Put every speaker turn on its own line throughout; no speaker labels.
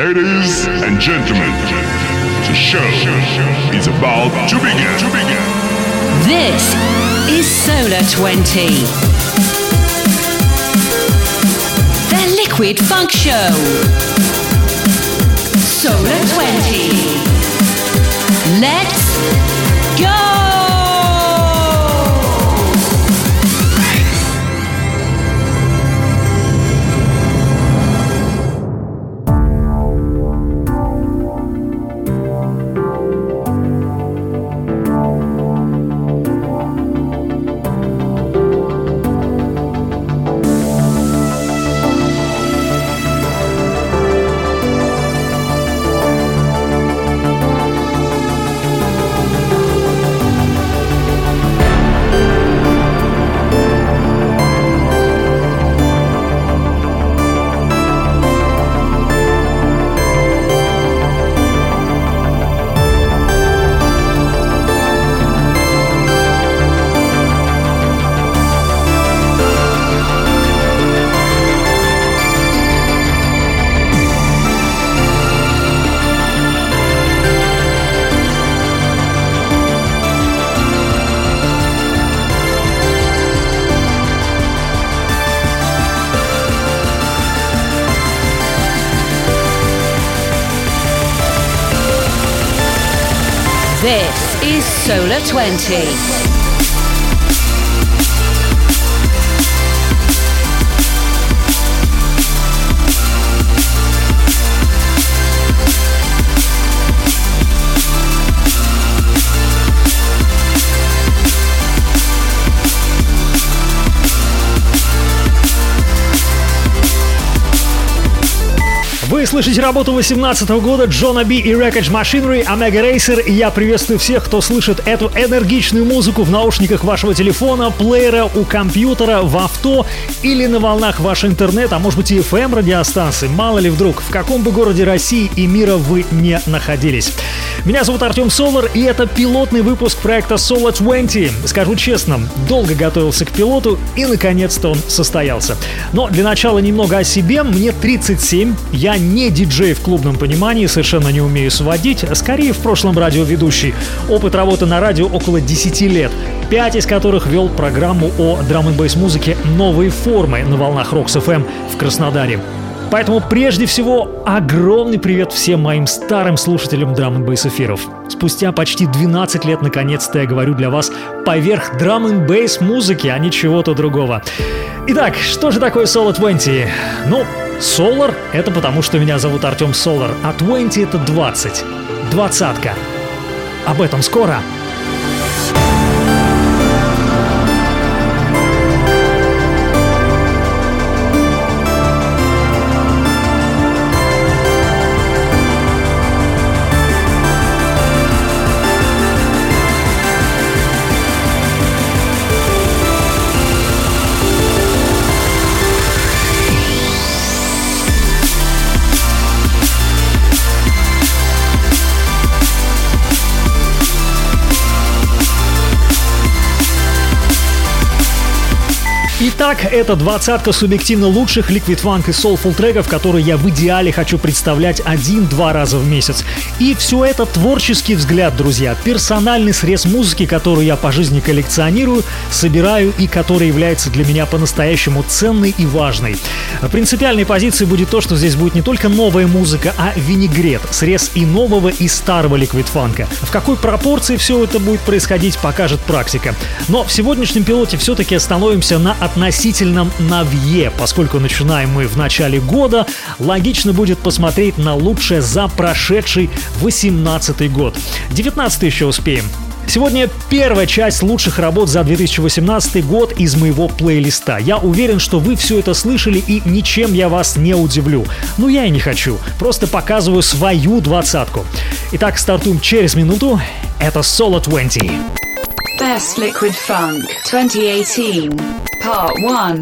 Ladies and gentlemen, the show is about to begin. To begin.
This is Solar 20. The Liquid Funk Show. Solar 20. Let's go! 20.
Слышите работу 18 года Джона Би и Wreckage Machinery, Omega Racer, и я приветствую всех, кто слышит эту энергичную музыку в наушниках вашего телефона, плеера, у компьютера, в авто или на волнах вашего интернета, а может быть и FM радиостанции, мало ли вдруг, в каком бы городе России и мира вы не находились. Меня зовут Артем Солар, и это пилотный выпуск проекта Solar 20. Скажу честно, долго готовился к пилоту, и наконец-то он состоялся. Но для начала немного о себе. Мне 37, я не диджей в клубном понимании, совершенно не умею сводить, скорее в прошлом радиоведущий. Опыт работы на радио около 10 лет, пять из которых вел программу о драм н музыке новой формы на волнах Рокс FM в Краснодаре. Поэтому прежде всего огромный привет всем моим старым слушателям драм н эфиров. Спустя почти 12 лет наконец-то я говорю для вас поверх драм н музыки, а не чего-то другого. Итак, что же такое Solo 20? Ну, Solar — это потому, что меня зовут Артем Солар, а 20 — это 20. Двадцатка. Об этом скоро. Итак, это двадцатка субъективно лучших Liquid Funk и Soulful треков, которые я в идеале хочу представлять один-два раза в месяц. И все это творческий взгляд, друзья, персональный срез музыки, которую я по жизни коллекционирую, собираю и которая является для меня по-настоящему ценной и важной. Принципиальной позицией будет то, что здесь будет не только новая музыка, а винегрет, срез и нового, и старого Funk. В какой пропорции все это будет происходить, покажет практика. Но в сегодняшнем пилоте все-таки остановимся на относительном новье, поскольку начинаем мы в начале года, логично будет посмотреть на лучшее за прошедший 18 год. 19 еще успеем. Сегодня первая часть лучших работ за 2018 год из моего плейлиста. Я уверен, что вы все это слышали и ничем я вас не удивлю. Ну я и не хочу, просто показываю свою двадцатку. Итак, стартуем через минуту. Это Solo 20.
Best Liquid Funk 2018, Part 1.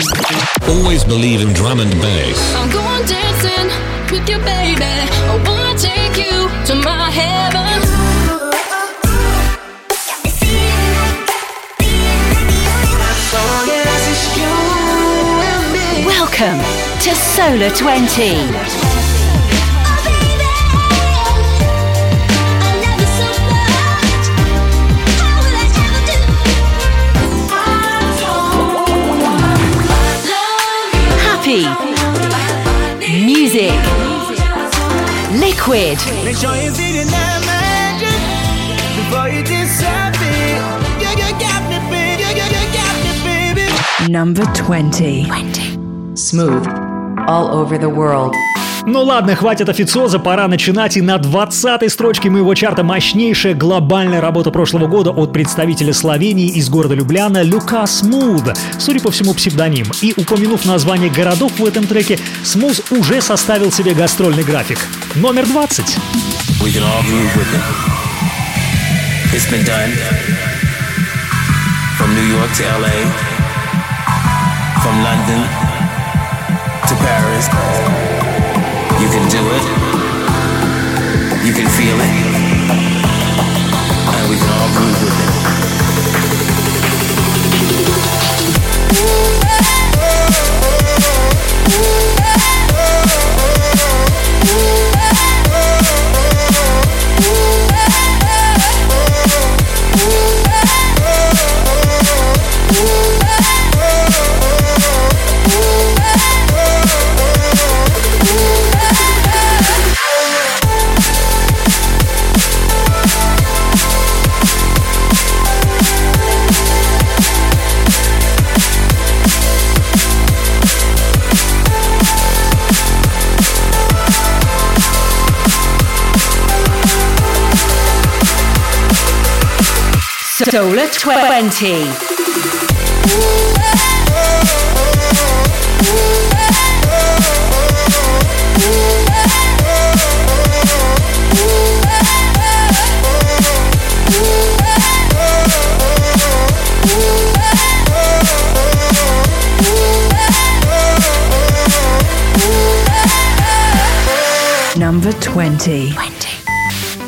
Always believe in drum and bass.
I'm going dancing with you, baby. I wanna take you to my heaven.
Welcome to Solar 20. Liquid.
Make sure you're feeling that magic before you disappear. You, you got me, baby. You, you, you got me, baby.
Number 20. Smooth. All over the world.
Ну ладно, хватит официоза, пора начинать. И на 20-й строчке моего чарта мощнейшая глобальная работа прошлого года от представителя Словении из города Любляна Люка Смуд. Судя по всему, псевдоним. И упомянув название городов в этом треке, Смуз уже составил себе гастрольный график. Номер 20.
We can all groove with it. It's been done. From New York to LA. From. You can do it. You can feel it.
Solar 20.
Number 20.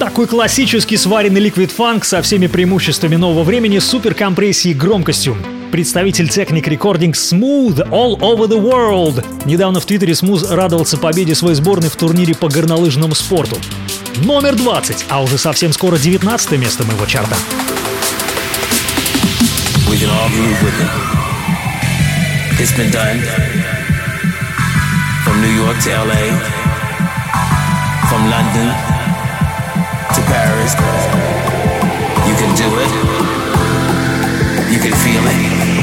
Такой классический сваренный ликвид фанк со всеми преимуществами нового времени, суперкомпрессией и громкостью. Представитель Technic Recording Smooth All Over the World. Недавно в Твиттере Smooth радовался победе своей сборной в турнире по горнолыжному спорту. Номер 20, а уже совсем скоро 19 место моего чарта.
We. From New York to Paris. You can do it. You can feel it.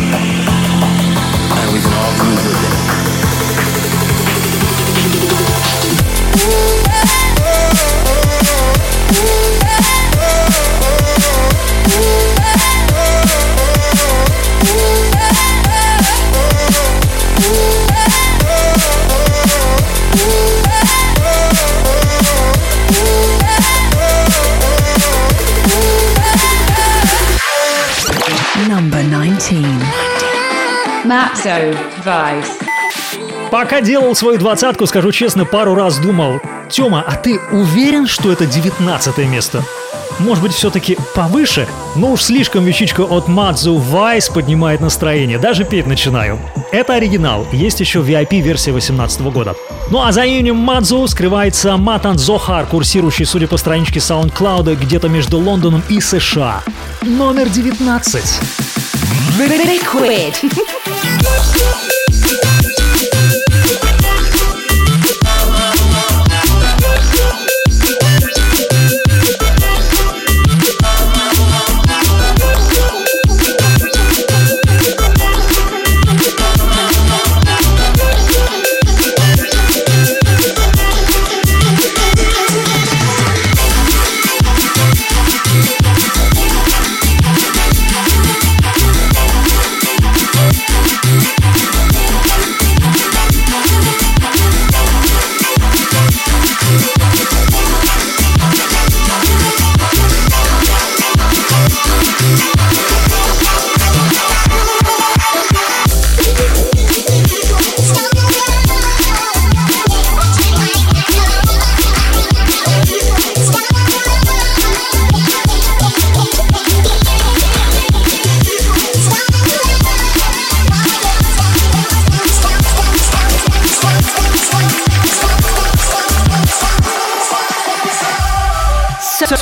Vice.
Пока делал свою двадцатку, скажу честно, пару раз думал, Тёма, а ты уверен, что это 19 место? Может быть, все-таки повыше? Но уж слишком вещичка от Мадзу Вайс поднимает настроение. Даже петь начинаю. Это оригинал. Есть еще VIP-версия 18 года. Ну а за именем Мадзу скрывается Матан Зохар, курсирующий, судя по страничке SoundCloud, где-то между Лондоном и США. Номер 19.
Liquid. Música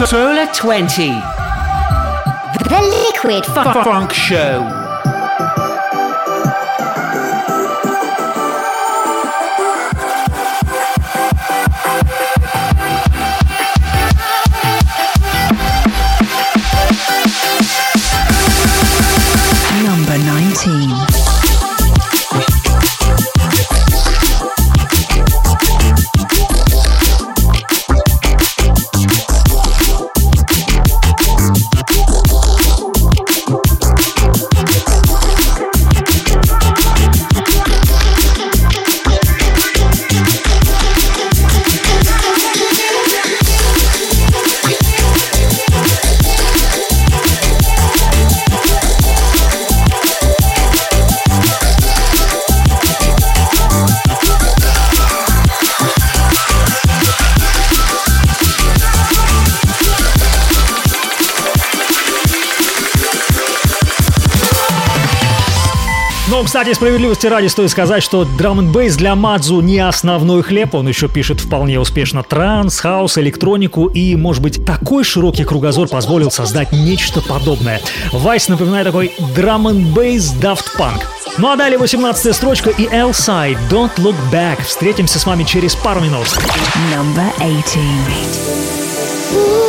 Solar 20.
The Liquid Funk.
Show.
Кстати, справедливости ради стоит сказать, что драм н бейс для Мадзу не основной хлеб. Он еще пишет вполне успешно транс, хаос, электронику. И, может быть, такой широкий кругозор позволил создать нечто подобное. Вайс напоминает такой драм н бейс Daft Punk. Ну а далее 18 строчка и L-Side Don't Look Back. Встретимся с вами через пару минут.
Number 18.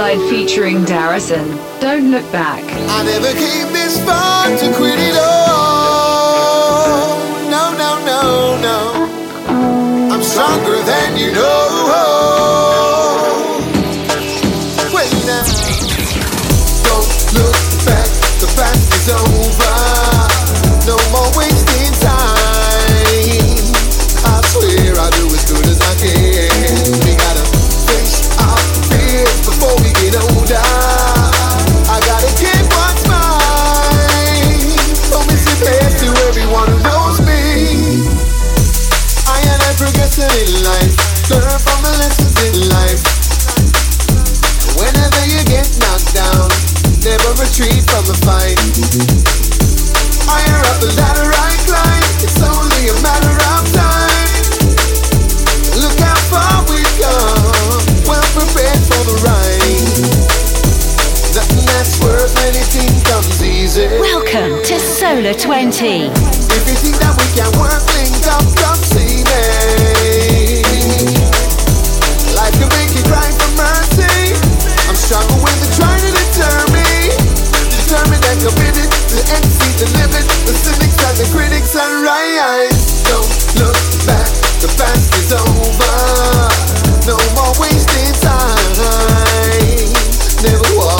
Featuring Darrison. Don't look back.
I never came this far to quit it all. No, no, no, no. I'm stronger than you know. Past is over. No more wasting time. Never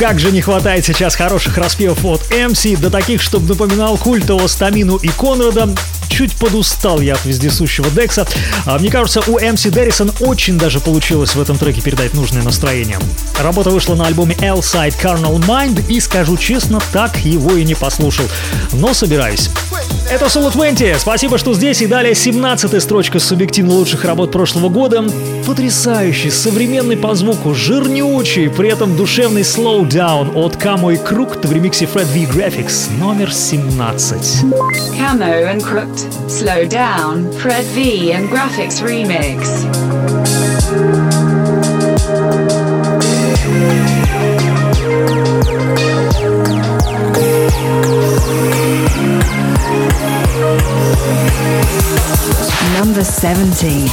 как же не хватает сейчас хороших распевов от MC, да таких, чтобы напоминал культового Стамину и Конрада. Чуть подустал я от вездесущего Декса. А мне кажется, у MC Деррисон очень даже получилось в этом треке передать нужное настроение. Работа вышла на альбоме L-Side Carnal Mind, и скажу честно, так его и не послушал. Но собираюсь. Это Solo 20. Спасибо, что здесь. И далее 17 строчка субъективно лучших работ прошлого года. Потрясающий, современный по звуку, жирнючий, при этом душевный slowdown от Камо и Крукт в ремиксе Fred V Graphics номер 17.
Camo and Crooked. Slow down. Fred V and Graphics Remix.
Number 17.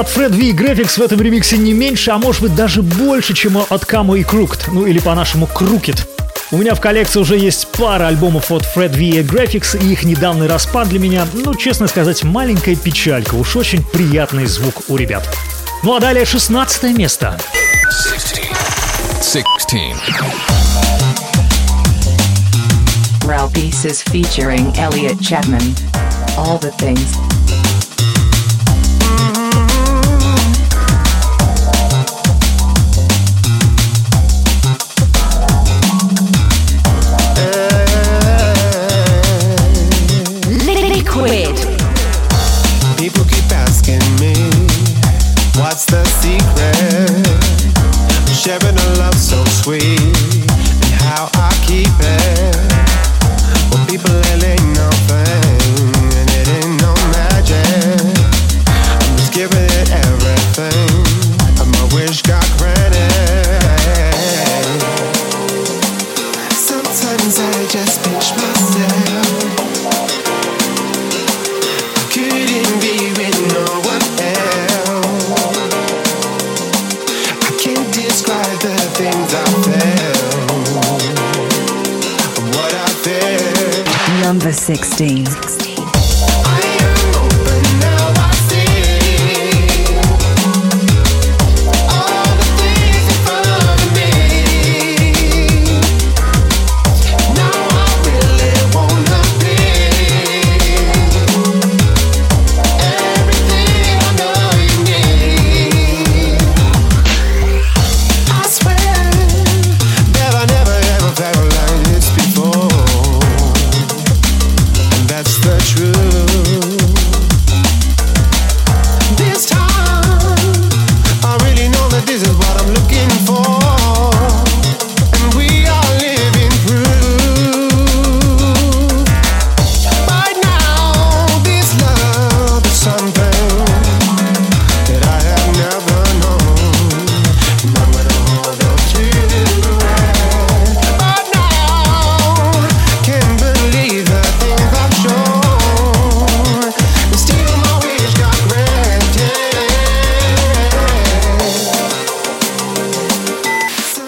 От Fred V и Graphics в этом ремиксе не меньше, а может быть даже больше, чем от Кamo и Crooked, ну или по-нашему Crooked. У меня в коллекции уже есть пара альбомов от Fred V и Graphics, и их недавний распад для меня, ну, честно сказать, маленькая печалька. Уж очень приятный звук у ребят. Ну а далее 16 место.
16.
Ralph Pieces featuring Elliot Chapman. All the things.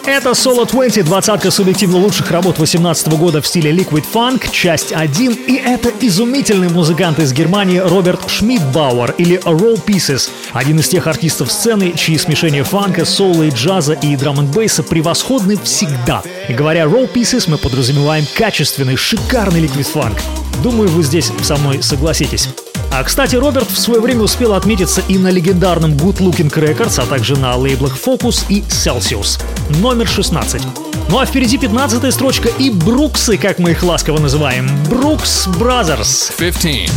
Это Solo 20, двадцатка субъективно лучших работ 2018 года в стиле Liquid Funk, часть 1. И это изумительный музыкант из Германии Роберт Шмидбауэр или Roll Pieces, один из тех артистов сцены, чьи смешения фанка, соло и джаза и драм н бейса превосходны всегда. И говоря Roll Pieces, мы подразумеваем качественный, шикарный Liquid Funk. Думаю, вы здесь со мной согласитесь. А, кстати, Роберт в свое время успел отметиться и на легендарном Good Looking Records, а также на лейблах Focus и Celsius. Номер 16. Ну а впереди 15 строчка и Бруксы, как мы их ласково называем. Брукс Brothers.
15.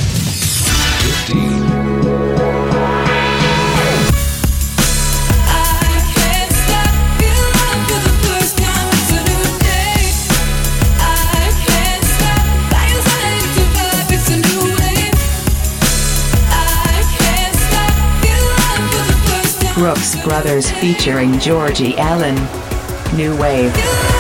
15.
Brooks Brothers featuring Georgie Allen. New Wave.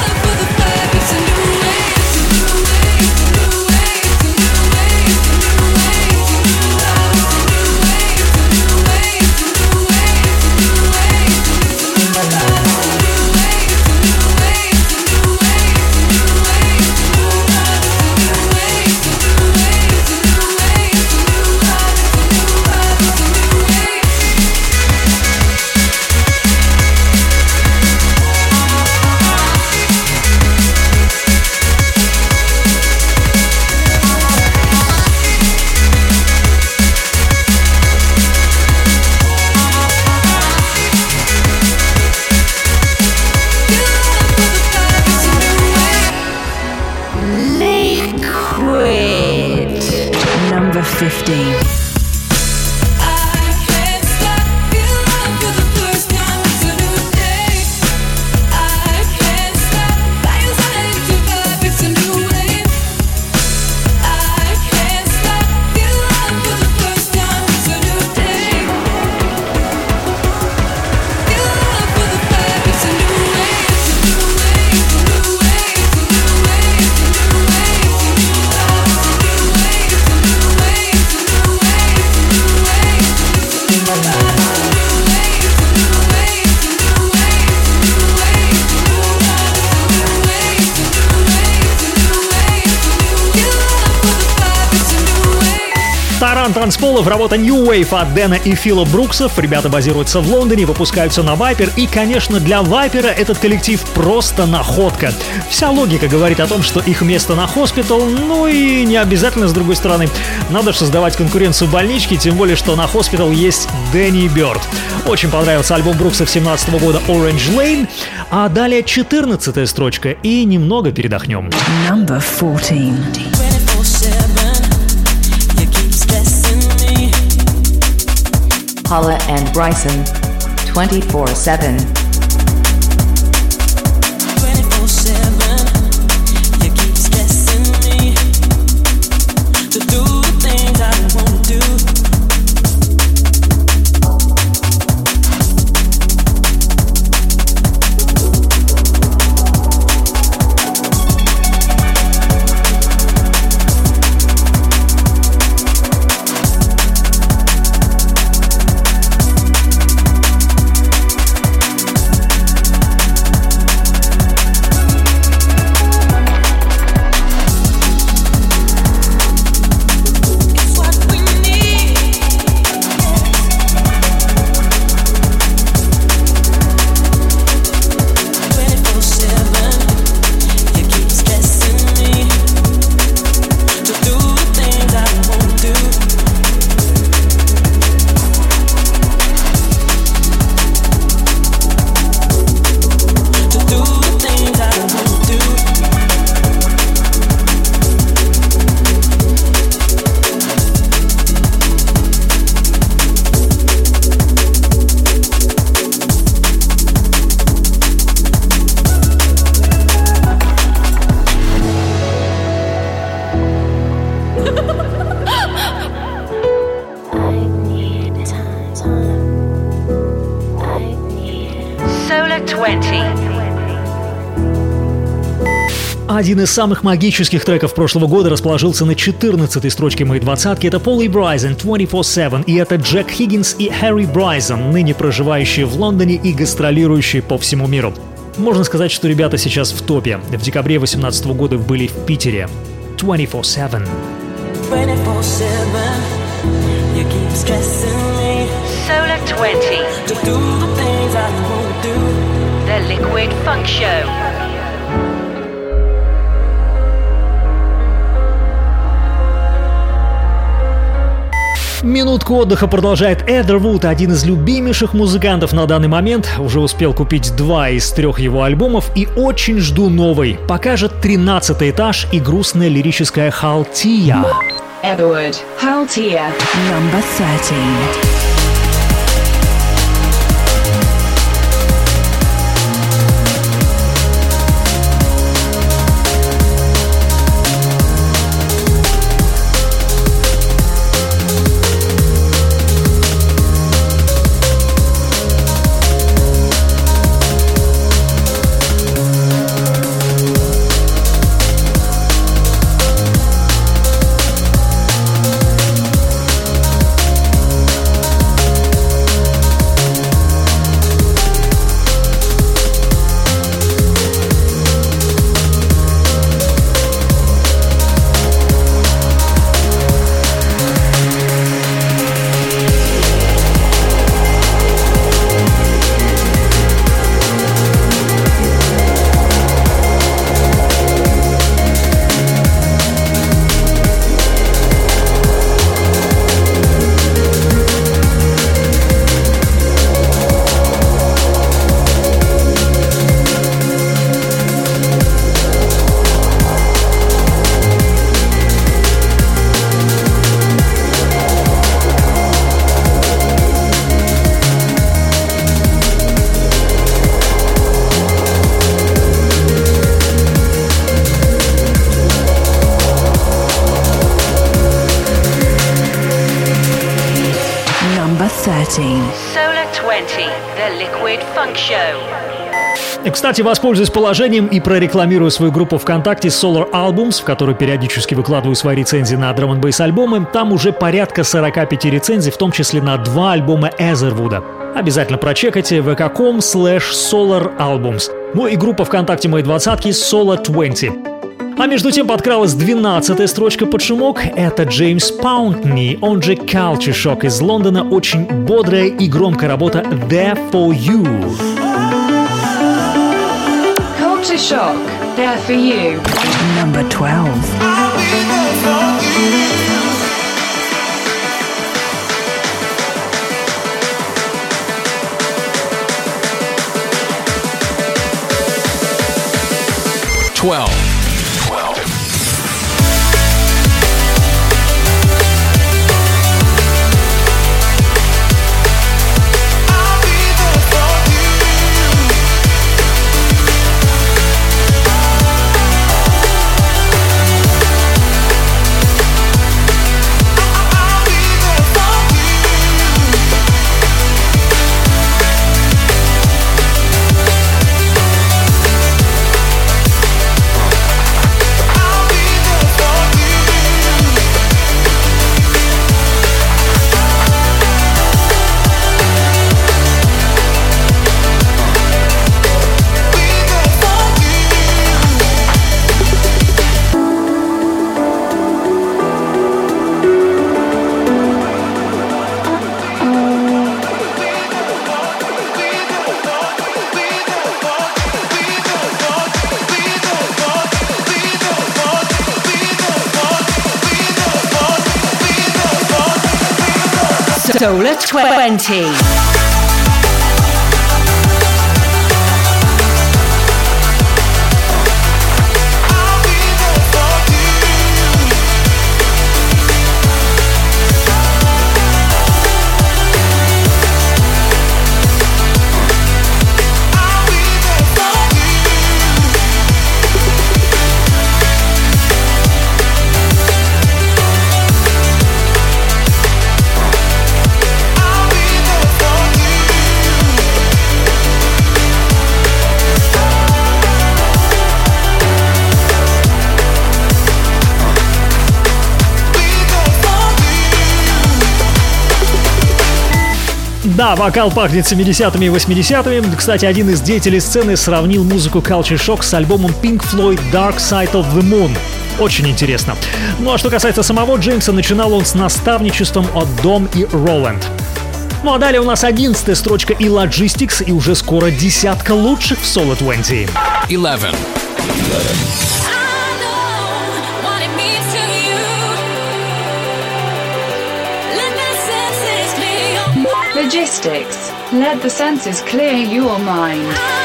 Таран танцполов, работа New Wave от Дэна и Фила Бруксов. Ребята базируются в Лондоне, выпускаются на Вайпер. И, конечно, для Вайпера этот коллектив просто находка. Вся логика говорит о том, что их место на хоспитал, ну и не обязательно, с другой стороны. Надо же создавать конкуренцию больнички, тем более, что на хоспитал есть Дэнни Бёрд. Очень понравился альбом Брукса 17 года Orange Lane. А далее 14 строчка и немного передохнем.
Number 14.
Paula and Bryson 24 7.
Один из самых магических треков прошлого года расположился на 14-й строчке моей двадцатки. Это Поли Брайзен 24-7. И это Джек Хиггинс и Харри Брайзен, ныне проживающие в Лондоне и гастролирующие по всему миру. Можно сказать, что ребята сейчас в топе. В декабре 2018 года были в Питере. 24-7. 24-7
Solar 20. The Liquid Funk Show.
Минутку отдыха продолжает Эдервуд, один из любимейших музыкантов на данный момент. Уже успел купить два из трех его альбомов и очень жду новый. Покажет 13 этаж и грустная лирическая Халтия.
Edward, Haltia,
number 13.
13.
Кстати, воспользуюсь положением и прорекламирую свою группу ВКонтакте Solar Albums, в которой периодически выкладываю свои рецензии на драм н альбомы. Там уже порядка 45 рецензий, в том числе на два альбома Эзервуда. Обязательно прочекайте vk.com slash solar albums. Ну и группа ВКонтакте моей двадцатки Solar 20. А между тем подкралась 12 строчка под шумок. Это Джеймс Паунтни, он же Culture Shock из Лондона. Очень бодрая и громкая работа There For You.
Culture Shock, there for you.
Number 12.
Twelve.
Solar 20.
Да, вокал пахнет 70-ми и 80-ми. Кстати, один из деятелей сцены сравнил музыку Culture Shock с альбомом Pink Floyd Dark Side of the Moon. Очень интересно. Ну а что касается самого Джеймса, начинал он с наставничеством от Дом и Роланд. Ну а далее у нас 11 строчка и Logistics, и уже скоро десятка лучших в Solo 20.
Eleven.
Logistics, let the senses clear your mind.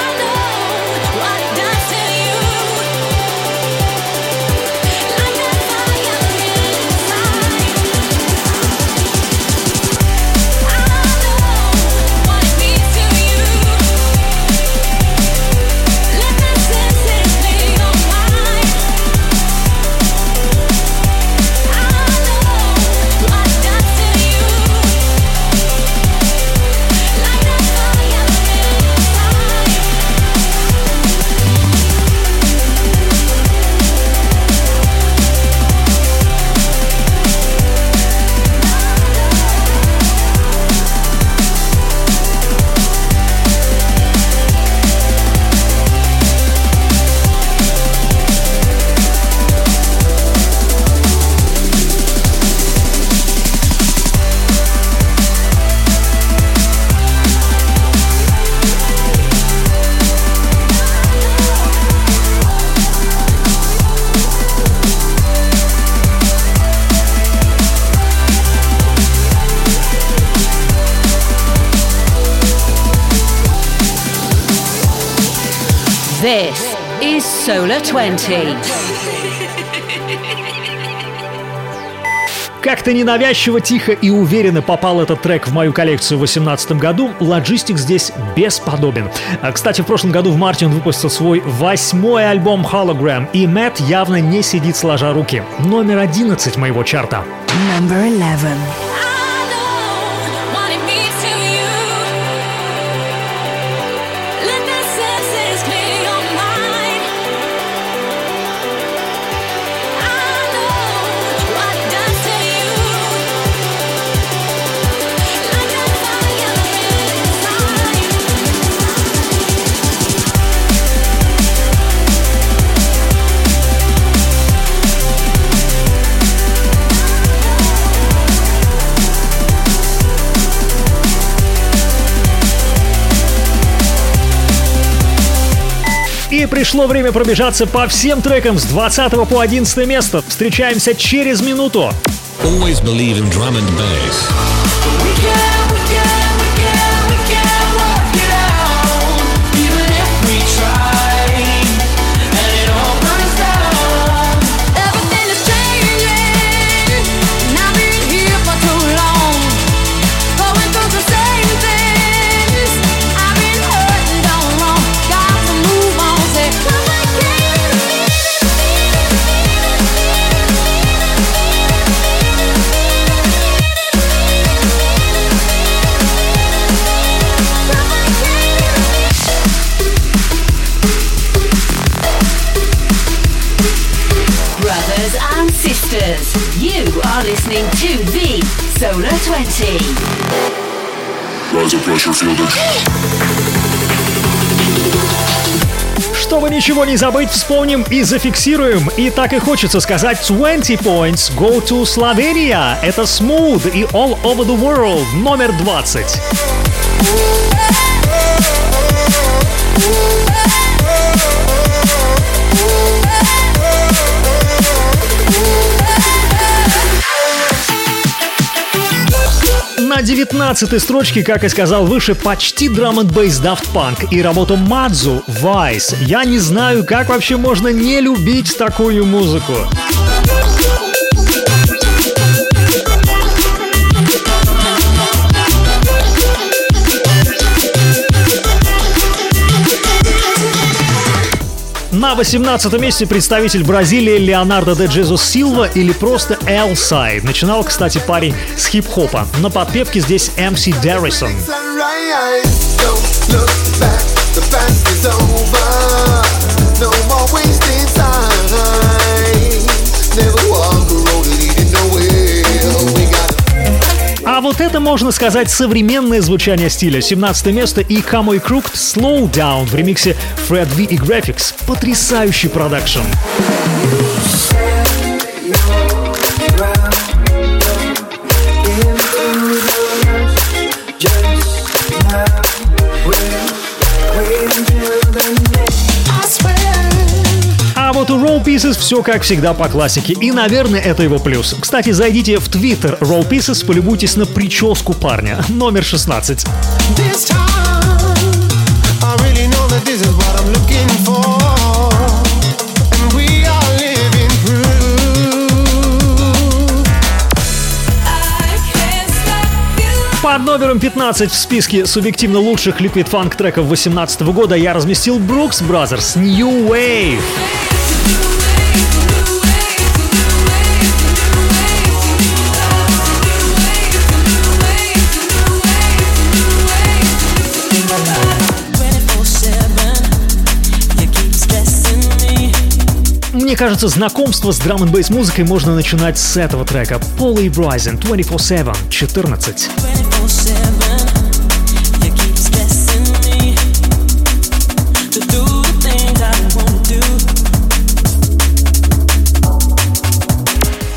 Solar 20.
Как-то ненавязчиво, тихо и уверенно попал этот трек в мою коллекцию в 2018 году. Logistics здесь бесподобен. А, Кстати, в прошлом году в марте он выпустил свой восьмой альбом Hologram, и Мэтт явно не сидит сложа руки. Номер 11 моего чарта.
Number 11.
Пришло время пробежаться по всем трекам с 20 по 11 место. Встречаемся через минуту.
Always believe in drum and bass.
Solar 20.
Rise of pressure, feel the
Чтобы ничего не забыть, вспомним и зафиксируем. И так и хочется сказать 20 points go to Slovenia. Это Smooth и All Over the World номер 20. На 19 строчке, как и сказал выше, почти драм н бейс Daft Punk и работу Мадзу Vice. Я не знаю, как вообще можно не любить такую музыку. На 18 месте представитель Бразилии Леонардо де Джезус Силва или просто Элсай. Начинал, кстати, парень с хип-хопа. На подпевке здесь MC
over. No more wasting
вот это, можно сказать, современное звучание стиля. 17 место и Камой Crooked Slow Down в ремиксе Fred V и Graphics. Потрясающий продакшн. Pieces все как всегда по классике. И, наверное, это его плюс. Кстати, зайдите в Twitter Roll Pieces, полюбуйтесь на прическу парня. Номер 16.
This time, I really know that this is what I'm looking for. And we are living
Под номером 15 в списке субъективно лучших Liquid Funk треков 2018 года я разместил Brooks Brothers New Wave. Мне кажется, знакомство с драм н музыкой можно начинать с этого трека. Полли Bryson 24-7, 14.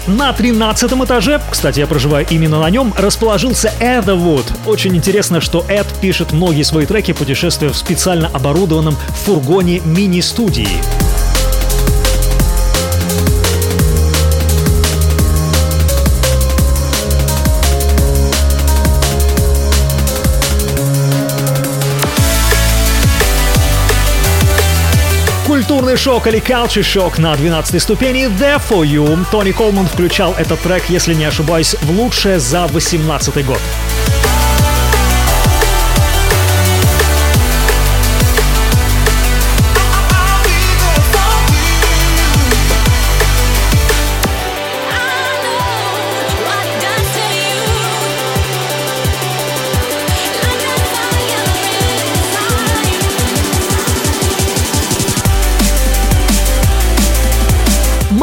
На 13 этаже, кстати, я проживаю именно на нем, расположился Эдовуд. Очень интересно, что Эд пишет многие свои треки, путешествуя в специально оборудованном фургоне мини-студии. Культурный шок или culture шок на 12 ступени There For You. Тони Колман включал этот трек, если не ошибаюсь, в лучшее за 18 год.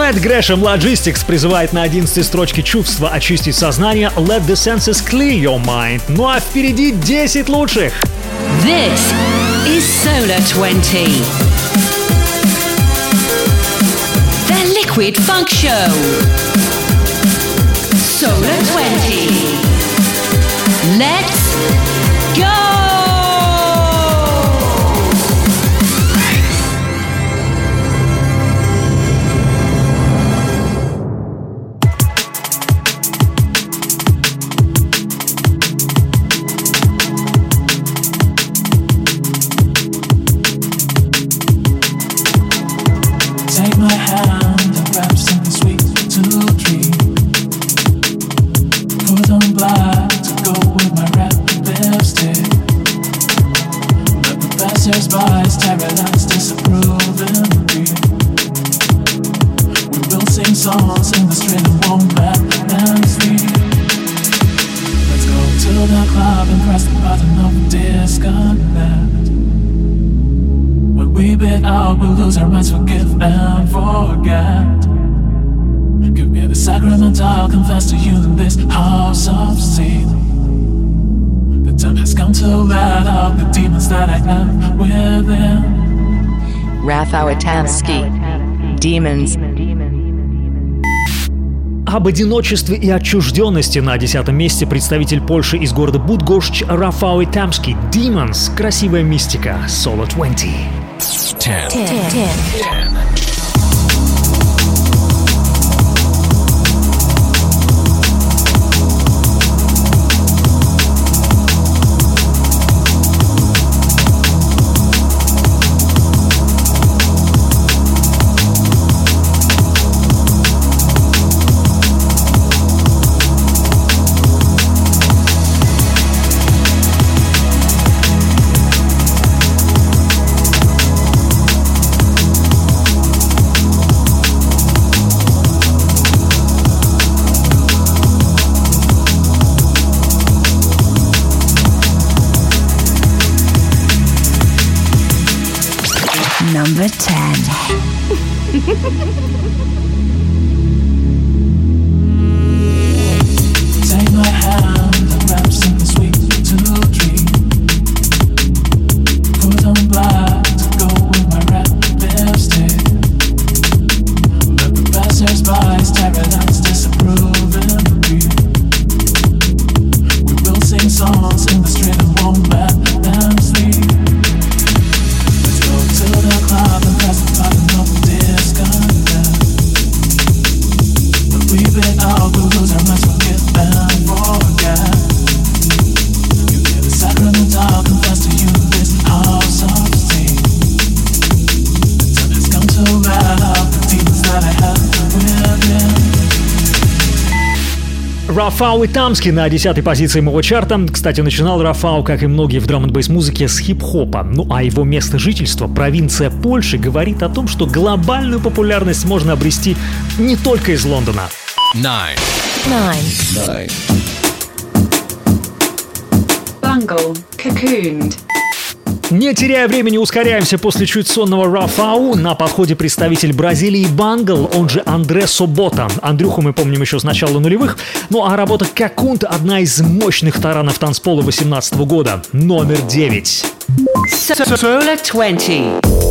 Мэтт Грэшем Logistics призывает на 11 строчке чувства очистить сознание Let the senses clear your mind. Ну а впереди 10 лучших.
This is Solar 20. The Liquid Funk Show. Solar 20. Let's go!
Об одиночестве и отчужденности на десятом месте представитель Польши из города Будгошч Рафао Тамский «Demons» — красивая мистика «Solo 20».
10.
10.
10.
Рафау и Тамский на десятой позиции моего чарта. Кстати, начинал Рафау, как и многие в драм н музыке, с хип-хопа. Ну а его место жительства, провинция Польши, говорит о том, что глобальную популярность можно обрести не только из Лондона.
9.
Nine.
Bungle, cocooned.
Не теряя времени, ускоряемся после чуть сонного Рафау. На подходе представитель Бразилии Бангл, он же Андре Собота. Андрюху мы помним еще с начала нулевых. Ну а работа Какунт – одна из мощных таранов танцпола 18 года. Номер 9.
Solar 20.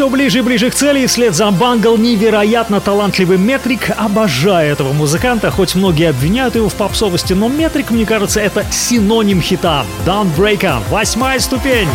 Все ближе и ближе к цели, и вслед за Бангл невероятно талантливый Метрик. Обожаю этого музыканта, хоть многие обвиняют его в попсовости, но Метрик, мне кажется, это синоним хита. Dawnbreaker, восьмая ступень.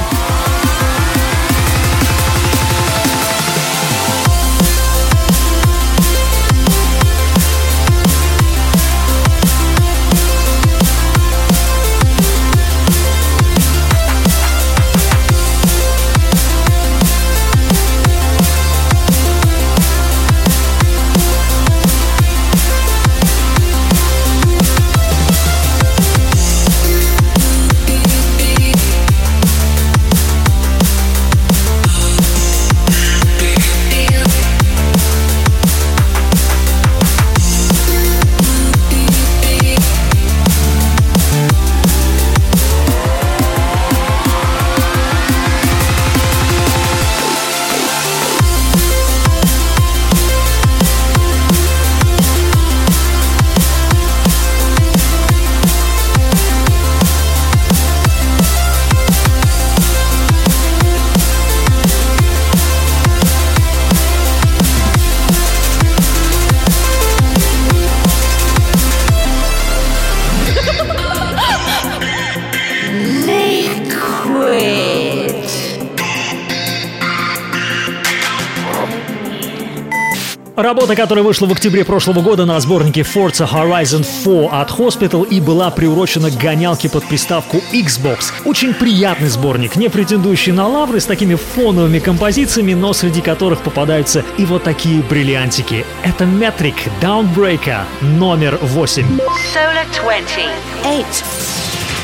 Работа, которая вышла в октябре прошлого года на сборнике Forza Horizon 4 от Hospital и была приурочена к гонялке под приставку Xbox. Очень приятный сборник, не претендующий на лавры с такими фоновыми композициями, но среди которых попадаются и вот такие бриллиантики. Это Metric Downbreaker номер 8.
Solar 20.
8.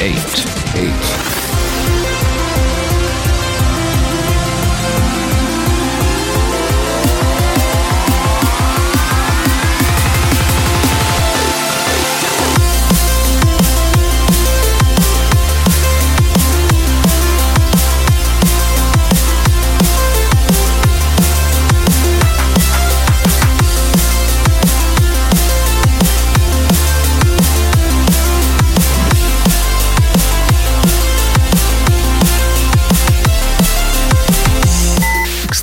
Eight. Eight.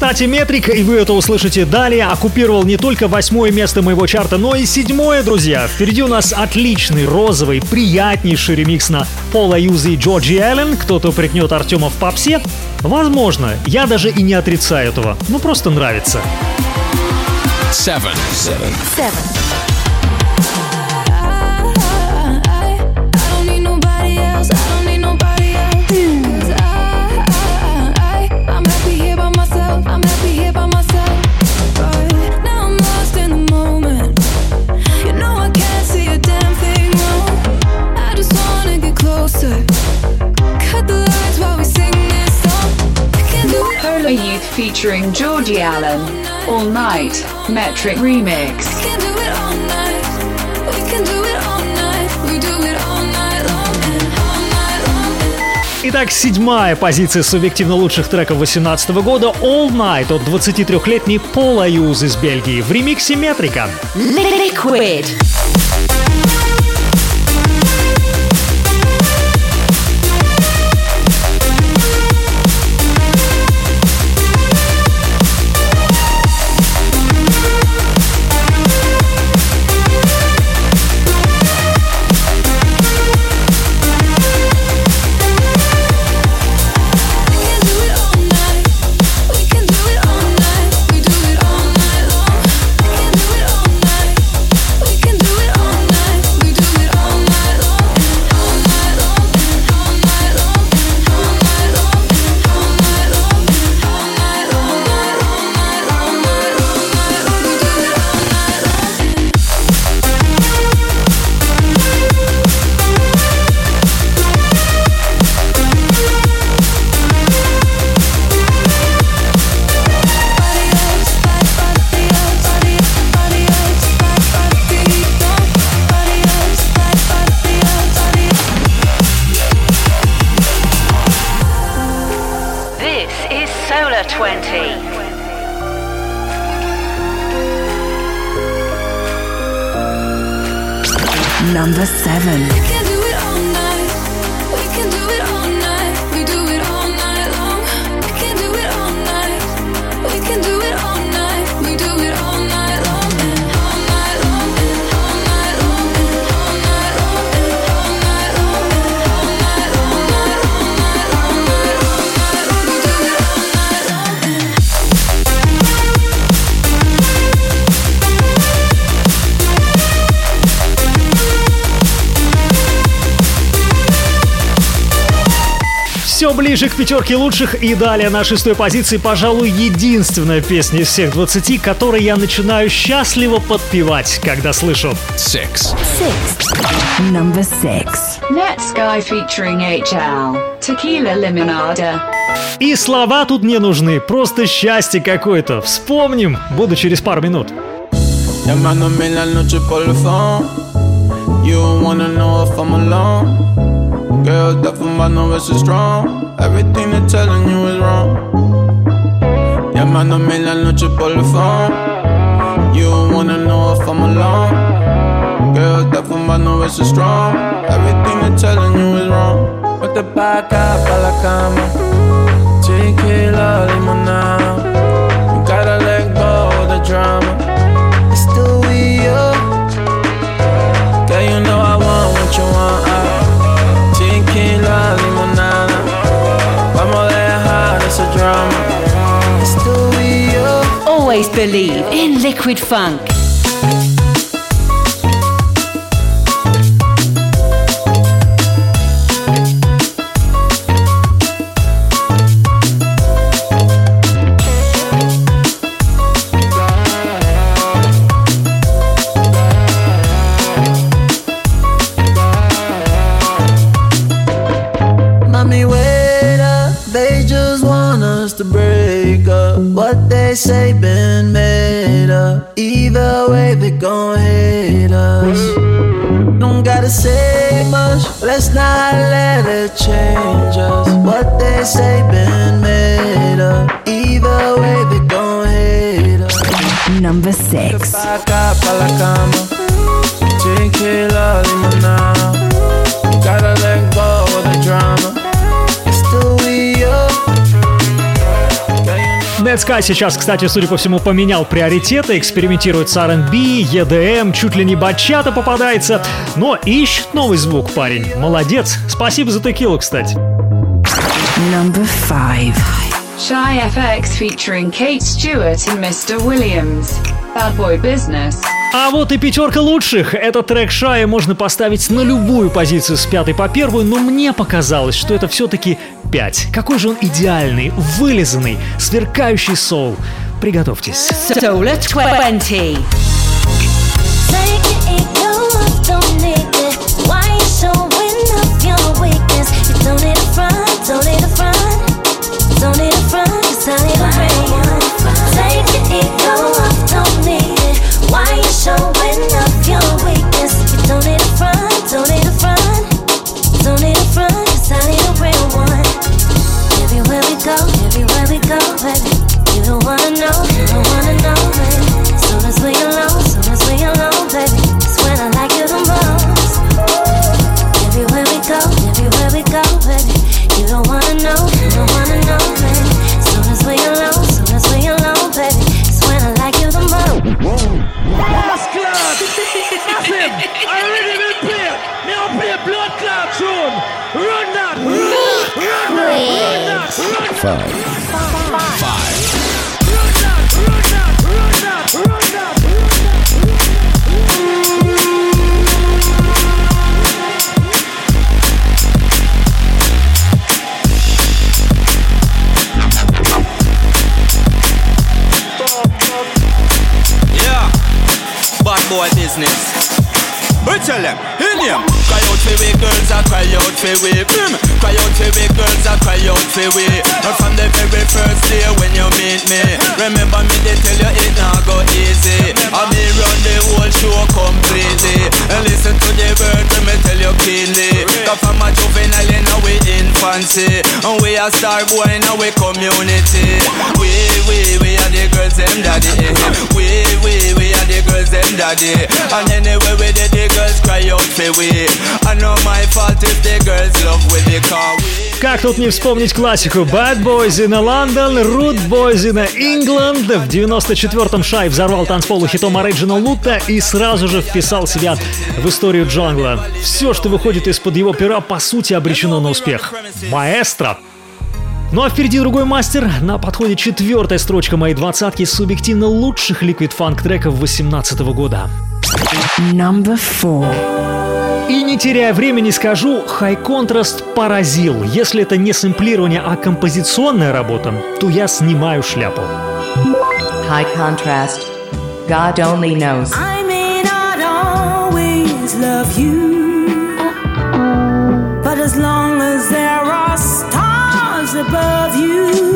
Кстати, Метрик, и вы это услышите далее, оккупировал не только восьмое место моего чарта, но и седьмое, друзья. Впереди у нас отличный, розовый, приятнейший ремикс на Пола Юзи и Джорджи Аллен. Кто-то упрекнет Артема в попсе. Возможно, я даже и не отрицаю этого. Ну, просто нравится.
Seven. Seven.
don't
featuring Georgie Allen. All Night, Metric Remix.
Итак, седьмая позиция субъективно лучших треков 2018 года All Night от 23-летней Пола Юз из Бельгии в ремиксе Метрика.
Liquid.
Ближе к пятерке лучших и далее на шестой позиции, пожалуй, единственная песня из всех 20, которой я начинаю счастливо подпевать, когда слышу.
Six.
Number six.
Net Sky featuring HL. Tequila Limonada.
И слова тут не нужны, просто счастье какое-то. Вспомним, буду через пару минут.
Llamándome la noche por el phone. You wanna know if I'm alone. Girl, for my no is strong. Everything they're telling you is wrong. Llamándome la noche por el phone. You wanna know if I'm alone. Girl, for my no is strong. Everything they're telling you is wrong. Vete pa' acá, pa' la cama. Tequila, limonada. You gotta let go of the drama.
Believe in liquid funk.
Let change us. What they say been made up. Either way, they gon' hate us.
Number six.
Netsky сейчас, кстати, судя по всему, поменял приоритеты, экспериментирует с R&B, EDM, чуть ли не бачата попадается, но ищет новый звук, парень. Молодец. Спасибо за текилу, кстати.
Number five.
Shy FX featuring Kate Stewart and Mr. Williams. Bad Boy Business.
А вот и пятерка лучших. Этот трек Шая можно поставить на любую позицию с пятой по первую, но мне показалось, что это все-таки пять. Какой же он идеальный, вылизанный, сверкающий соул. Приготовьтесь.
Solar 20.
five. Five.
five. boy business. We tell them, in him, cry out for we girls, I cry out for we. Mm, cry out for we girls, I cry out for we. Not from the very first day when you meet me. Remember me, they tell you it not go easy. I me run the whole show completely. And listen to the words when me tell you keenly. Cause from a juvenile in our infancy. And we are star boy in our community. We, we, we are the girls, them daddy. We, we, we the girls, them daddy. And anyway, we did the girls cry out for we. I know my fault if the girls love we because we.
Как тут не вспомнить классику Bad Boys in London, Rude Boys in England. В 94-м Шай взорвал танцполу хитом Original Лута и сразу же вписал себя в историю джангла. Все, что выходит из-под его пера, по сути обречено на успех. Маэстро! Ну а впереди другой мастер. На подходе четвертая строчка моей двадцатки субъективно лучших ликвид фанк треков 18 года.
Number four.
И не теряя времени скажу, High Contrast поразил. Если это не сэмплирование, а композиционная работа, то я снимаю шляпу.
High contrast. God only knows.
I may not always love you, but as long above you,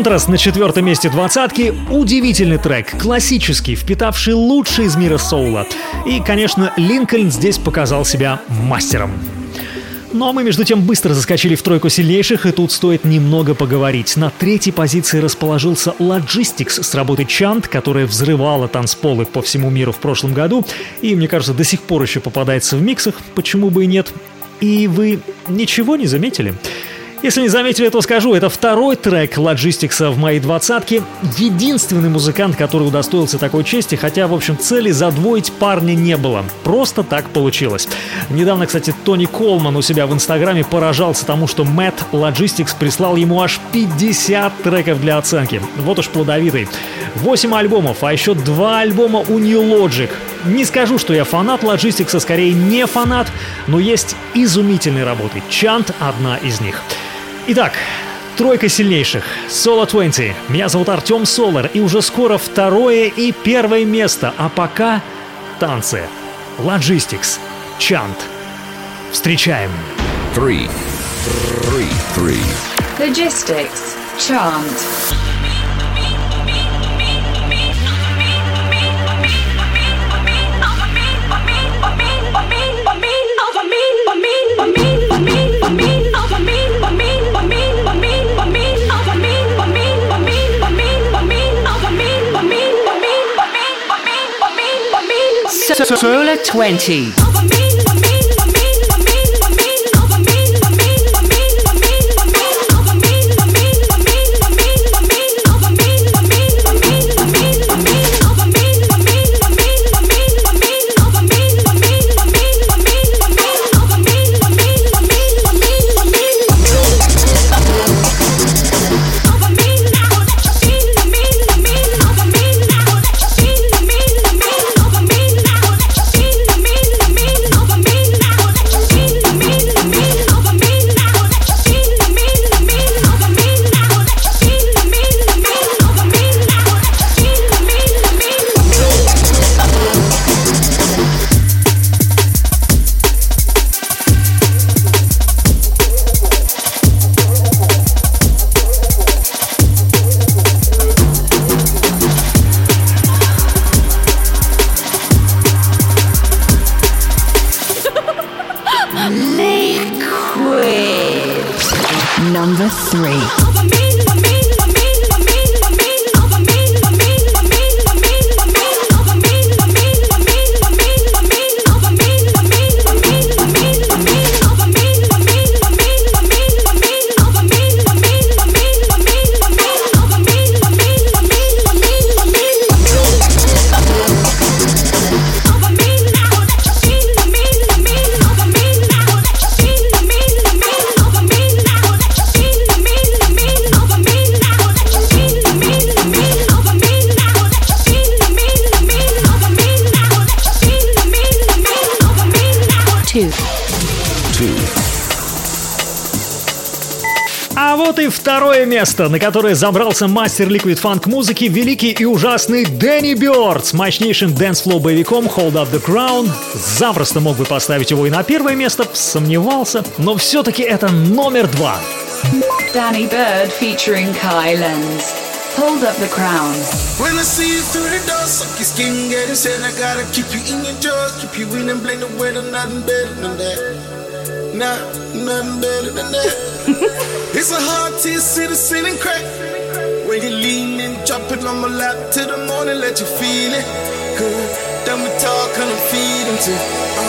Contrast на четвертом месте двадцатки. Удивительный трек, классический, впитавший лучшее из мира соула. И, конечно, Линкольн здесь показал себя мастером. Ну а мы, между тем, быстро заскочили в тройку сильнейших, и тут стоит немного поговорить. На третьей позиции расположился Logistics с работой Чант, которая взрывала танцполы по всему миру в прошлом году, и, мне кажется, до сих пор еще попадается в миксах, почему бы и нет. И вы ничего не заметили? Если не заметили, то скажу, это второй трек Logistics в моей двадцатке. Единственный музыкант, который удостоился такой чести, хотя, в общем, цели задвоить парня не было. Просто так получилось. Недавно, кстати, Тони Колман у себя в Инстаграме поражался тому, что Мэтт Logistics прислал ему аж 50 треков для оценки. Вот уж плодовитый. 8 альбомов, а еще 2 альбома у New Logic. Не скажу, что я фанат Logistics, а скорее не фанат, но есть изумительные работы. Чант – одна из них. Итак, тройка сильнейших. Solo 20. Меня зовут Артем Солар, и уже скоро второе и первое место. А пока танцы. Logistics. Чант. Встречаем.
Three. Three. Three.
Logistics. Chant.
Solar 20.
Место, на которое забрался мастер ликвид фанк музыки, великий и ужасный Дэнни Бёрд с мощнейшим дэнс-флоу боевиком Hold Up The Crown. Запросто мог бы поставить его и на первое место, сомневался, но все-таки это номер два.
Danny Bird featuring Kai Lenz. Hold up the crown.
When I see you through the door, suck your skin, get it said I gotta keep you in your jaws, keep you in and blame the weather, nothing better than that. Nah, nothing better than that. it's a hard to see the ceiling crack. When you lean and drop it on my lap till the morning, let you feel it. Good, then we talk and I'm feeding to. Uh,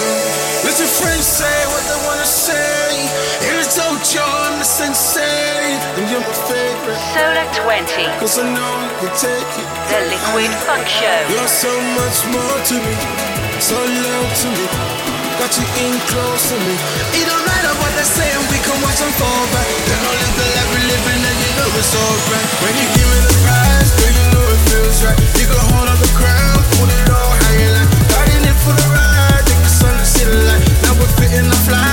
uh. Let your friends say what they wanna say. Here's Ocho, I'm the sensei, and you're my favorite.
Solar 20.
Cause I know you can take it.
The Liquid Funk Show.
You're so much more to me, so low to me. Got you in close to me. It don't matter what they say, we can watch them fall back. They don't live the life we're living, and you know it's alright. When you give me the prize, girl, you know it feels right. You can hold on the crown, put it all hanging like. In it for the ride, take the sun to see the light. Now we're fitting the fly,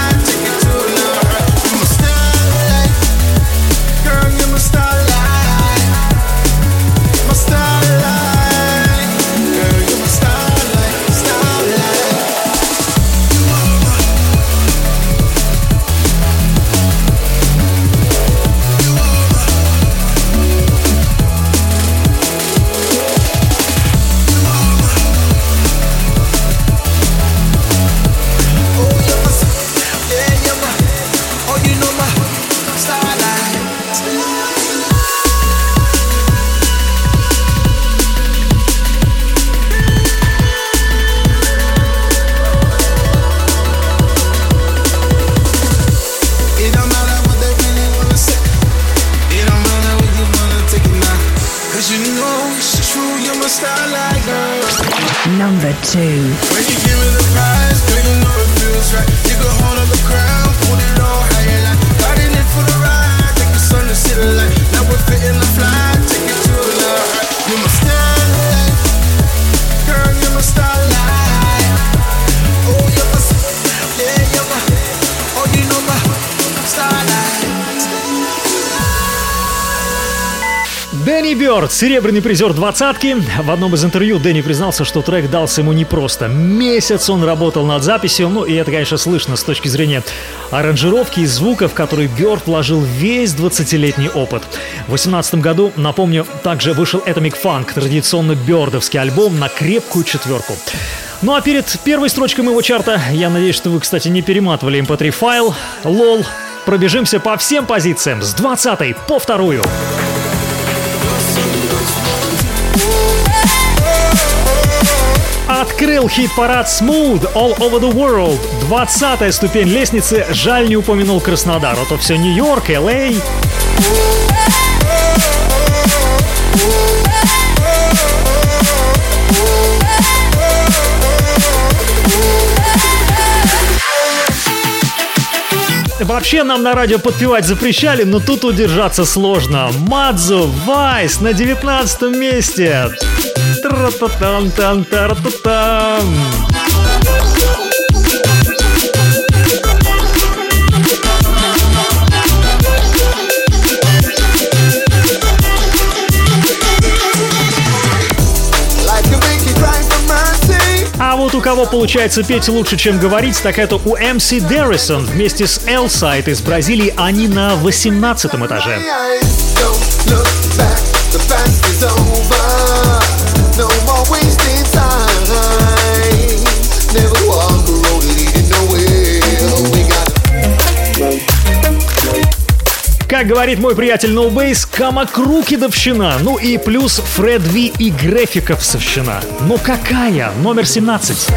серебряный призер двадцатки. В одном из интервью Дэнни признался, что трек дался ему непросто. Месяц он работал над записью, ну и это, конечно, слышно с точки зрения аранжировки и звуков, в которые Бёрд вложил весь 20-летний опыт. В 2018 году, напомню, также вышел Atomic Funk, традиционно бёрдовский альбом на крепкую четверку. Ну а перед первой строчкой моего чарта, я надеюсь, что вы, кстати, не перематывали mp3 файл, лол, пробежимся по всем позициям с 20 по вторую. Открыл хит-парад Smooth All Over the World. 20 ступень лестницы. Жаль, не упомянул Краснодар. А то все Нью-Йорк, Л.А. Вообще нам на радио подпевать запрещали, но тут удержаться сложно. Мадзу Вайс на 19 месте. Тра-та-там, там, кого получается петь лучше, чем говорить, так это у MC Derrison вместе с Элсайд из Бразилии. Они на 18 этаже.
Look back, the.
Как говорит мой приятель Bass, Камакрукидовщина. Ну и плюс Фред Ви и Графиковсовщина. Но какая? Номер 17.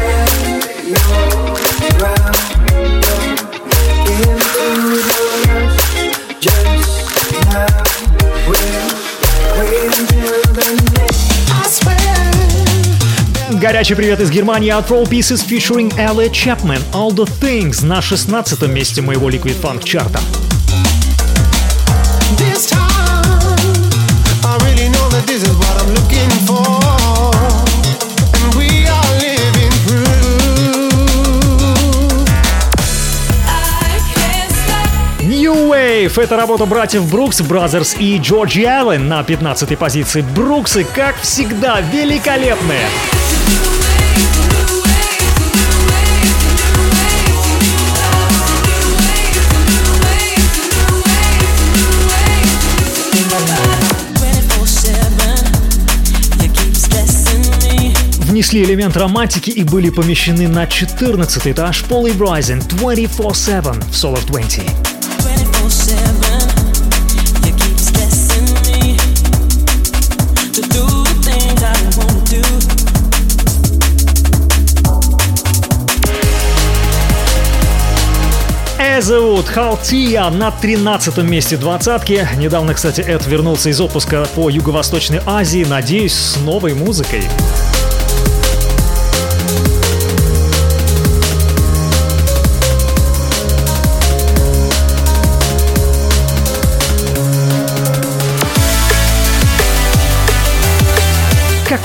Горячий привет из Германии от Roll Pieces featuring Elliot Chapman All the Things на 16 месте моего Liquid Funk чарта. Wave — это работа братьев Брукс Brothers и Джорджи Аллен на 15 позиции. Бруксы, как всегда, великолепные. Внесли элемент романтики и были помещены на 14 этаж Поли Брайзен 24-7 в Solar 20. Эзевуд Халтия на 13 месте двадцатки. Недавно, кстати, Эд вернулся из отпуска по Юго-Восточной Азии, надеюсь, с новой музыкой.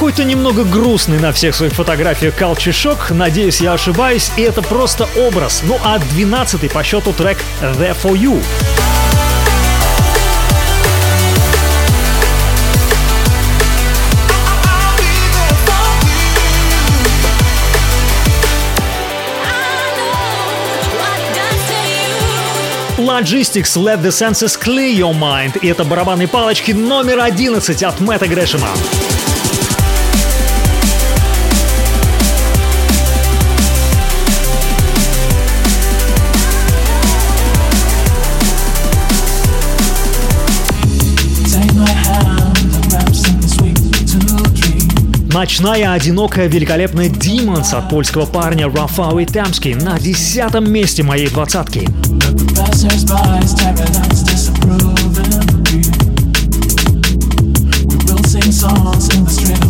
Какой-то немного грустный на всех своих фотографиях Shock. Надеюсь, я ошибаюсь, и это просто образ. Ну а 12 по счету трек The For You. Logistics Let the Senses Clear Your Mind. И это барабанные палочки номер 11 от Мэтта Грэшема. Ночная, одинокая, великолепная Demons от польского парня Рафауи Тамский на десятом месте моей двадцатки.
Songs in the street.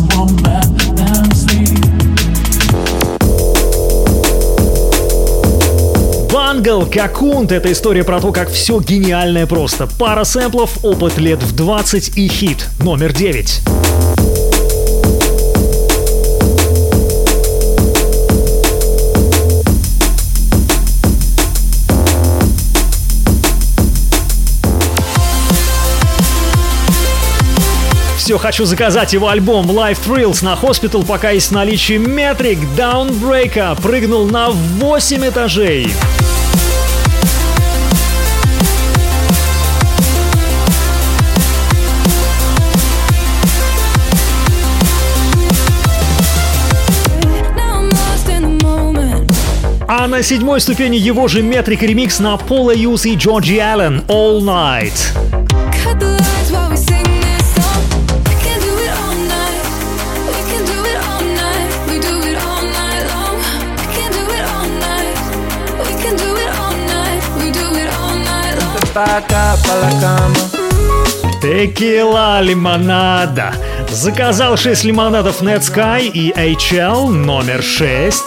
Бангл, Какунт — это история про то, как все гениальное просто. Пара сэмплов, опыт лет в 20 и хит. Номер 9. Все, хочу заказать его альбом Life Thrills на Hospital, пока есть в наличии Metric Downbreaker. Прыгнул на 8 этажей. А на седьмой ступени его же Metric ремикс на Пола Юс и Джорджи Аллен All Night.
Pa' acá, pa' la cama.
Текила лимонада. Заказал 6 лимонадов Netsky и HL номер 6.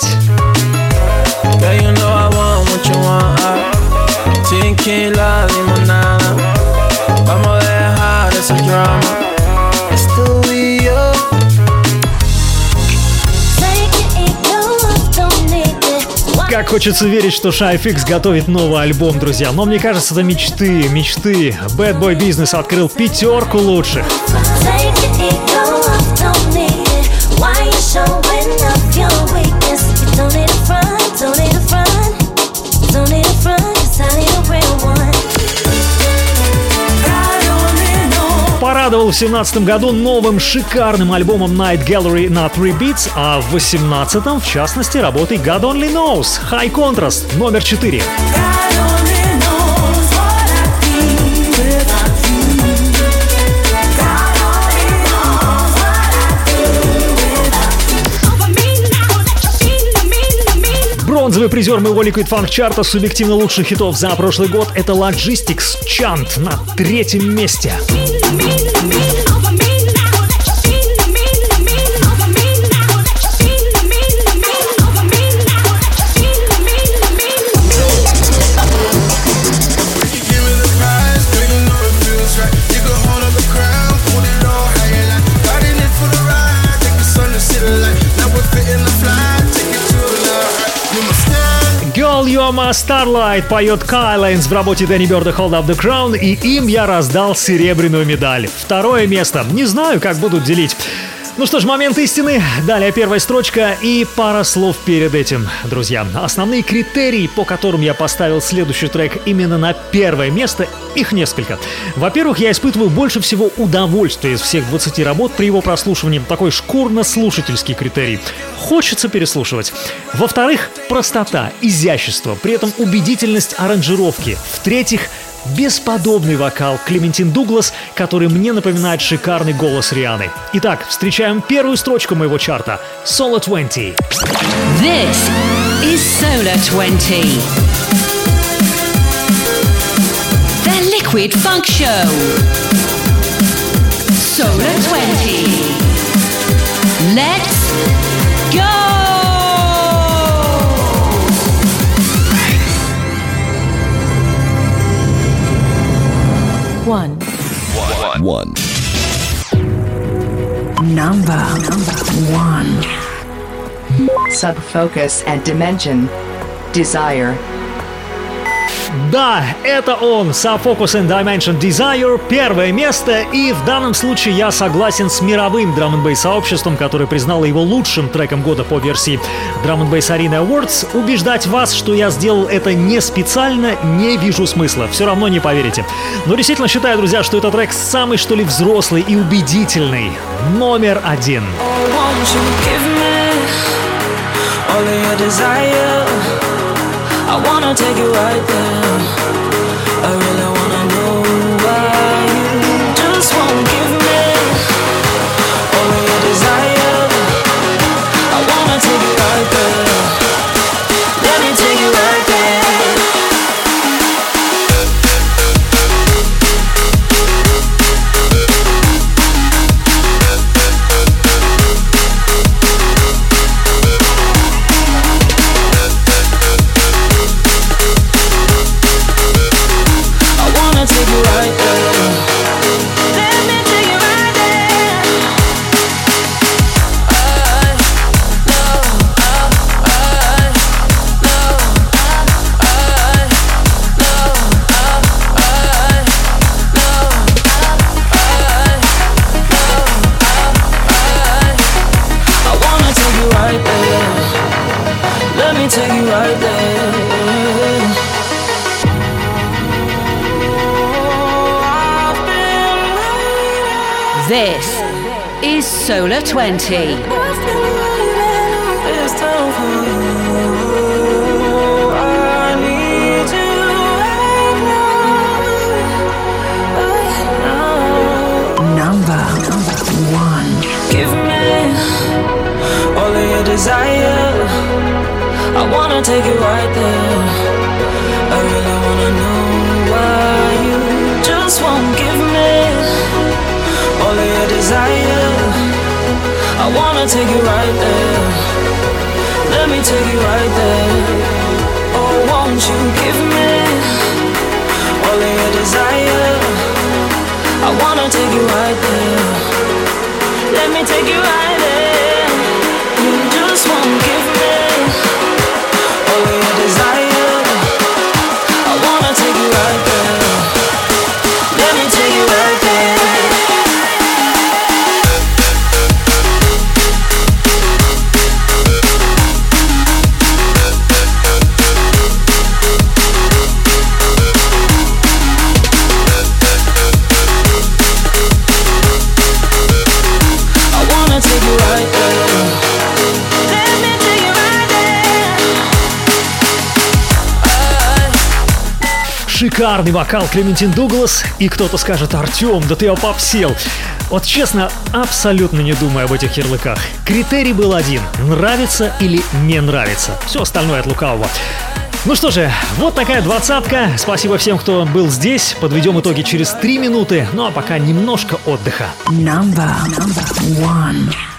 Girl, you know I want what you want. Tequila, limonada. Vamos a dejar ese drama.
Как хочется верить, что Shy Fix готовит новый альбом, друзья. Но мне кажется, это мечты, мечты. Bad Boy Business открыл пятерку лучших. порадовал в 17 году новым шикарным альбомом Night Gallery на 3 Beats, а в 18 в частности, работой God Only Knows High Contrast номер 4. Бронзовый призер моего Liquid Funk чарта субъективно лучших хитов за прошлый год — это Logistics Chant на третьем. Месте.
me,
me. Starlight поет Кайлайнс в работе Дэнни Бёрда Hold Up The Crown, и им я раздал серебряную медаль. Второе место. Не знаю, как будут делить. Ну что ж, момент истины. Далее первая строчка и пара слов перед этим, друзья. Основные критерии, по которым я поставил следующий трек именно на первое место, их несколько. Во-первых, я испытываю больше всего удовольствия из всех 20 работ при его прослушивании. Такой шкурно-слушательский критерий. Хочется переслушивать. Во-вторых, простота, изящество, при этом убедительность аранжировки. В-третьих, бесподобный вокал Клементин Дуглас, который мне напоминает шикарный голос Рианы. Итак, встречаем первую строчку моего чарта. Solo 20.
This is Solar 20. The Liquid Funk Show. Solar 20. Let's go!
One.
One.
Number one.
Subfocus and Dimension. Desire.
Да, это он, Subfocus and Dimension Desire, первое место, и в данном случае я согласен с мировым драм н сообществом, которое признало его лучшим треком года по версии Drum and Arena Awards. Убеждать вас, что я сделал это не специально, не вижу смысла, все равно не поверите. Но действительно считаю, друзья, что этот трек самый, что ли, взрослый и убедительный. Номер один.
won't I wanna take you right there. All of your desire. I wanna take you right there. I wanna take you right there. Let me take you right there. Oh, won't you give me all of your desire? I wanna take you right there. Let me take you right there.
Шикарный вокал Клементин Дуглас. И кто-то скажет, Артем, да ты опопсел. Вот честно, абсолютно не думаю об этих ярлыках. Критерий был один – нравится или не нравится. Все остальное от лукавого. Ну что же, вот такая двадцатка. Спасибо всем, кто был здесь. Подведем итоги через три минуты. Ну а пока немножко отдыха.
Number, number.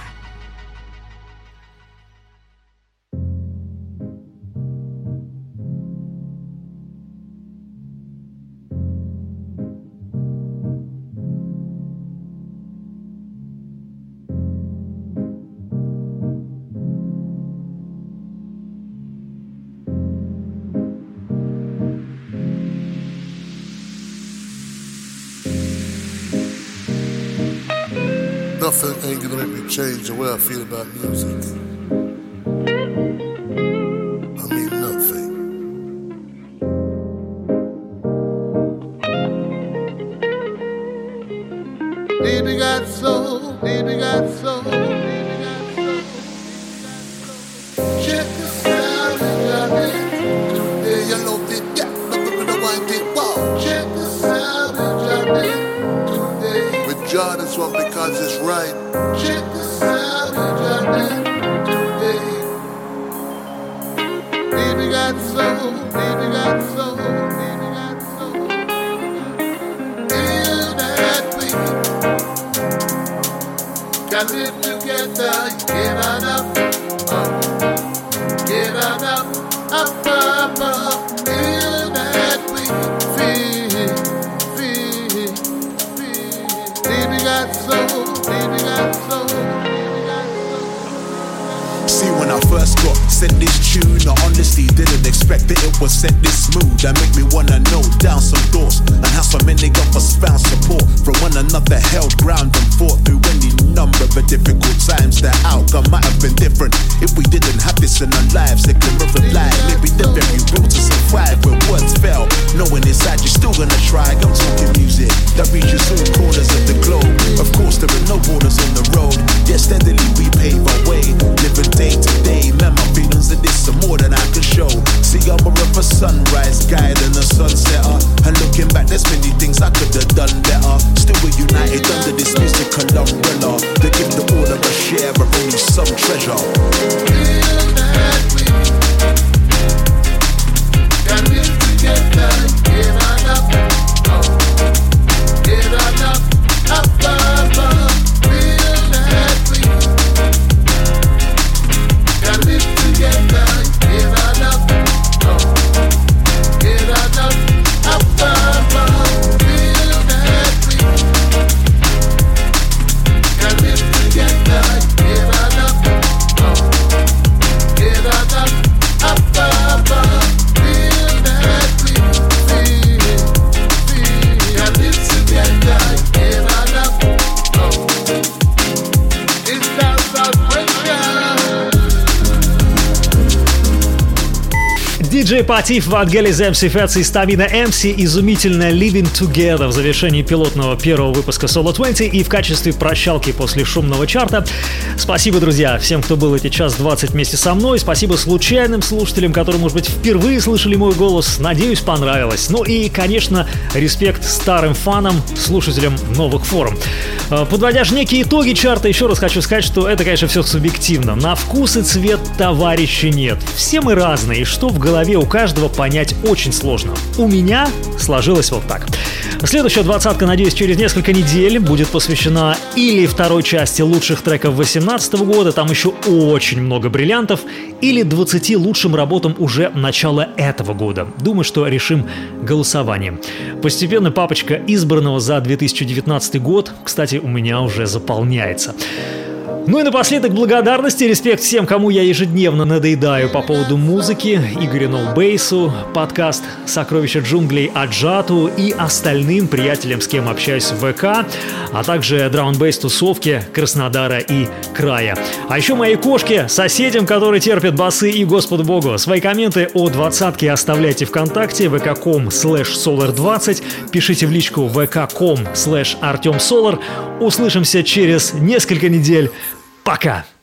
Change the way I feel about music. Can live together, get on up, up, get on up, up, up, up, in that way, feel, feel, feel. Baby got soul, baby got soul,
See, when I first got sent this tune, I honestly didn't expect that it was sent this smooth. That make me wanna know down some doors and how so many of us found support from one another, held ground and fought through any number of difficult times. The outcome might have been different if we didn't have this in our lives. It can lie, maybe the very will to survive when words fail. Knowing inside you're still gonna try. I'm talking music that reaches all corners of the globe. Of course, there are no borders on the road. Yet steadily we pave our way, living day to day. Man, feelings of this are more than I can show. See, I'm a sunrise guy than a sunsetter. And looking back, there's many things I could have done better. Still, we're united under this musical umbrella. To give the all of a share of only some treasure.
Диджей Патиф, Ватгелис MC Fats и Стамина MC изумительно Living Together в завершении пилотного первого выпуска Solo 20 и в качестве прощалки после шумного чарта. Спасибо, друзья, всем, кто был эти час 20 вместе со мной. Спасибо случайным слушателям, которые, может быть, впервые слышали мой голос. Надеюсь, понравилось. Ну и, конечно, респект старым фанам, слушателям новых форм. Э, Подводя же некие итоги чарта, еще раз хочу сказать, что это, конечно, все субъективно. На вкус и цвет товарища нет. Все мы разные, и что в голове у каждого понять очень сложно. У меня сложилось вот так. Следующая двадцатка, надеюсь, через несколько недель будет посвящена или второй части лучших треков 2018 года, там еще очень много бриллиантов, или 20 лучшим работам уже начала этого года. Думаю, что решим голосованием. Постепенно папочка избранного за 2019 год, кстати, у меня уже заполняется. Ну и напоследок благодарности, респект всем, кому я ежедневно надоедаю по поводу музыки, Игорю Ноубейсу, подкаст «Сокровища джунглей» Аджату и остальным приятелям, с кем общаюсь в ВК, а также драунбейс тусовки Краснодара и края. А еще моей кошке, соседям, которые терпят басы и Господу Богу. Свои комменты о двадцатке оставляйте ВКонтакте, vk.com slash solar20, пишите в личку vk.com slash artemsolar. Услышимся через несколько недель. Пока!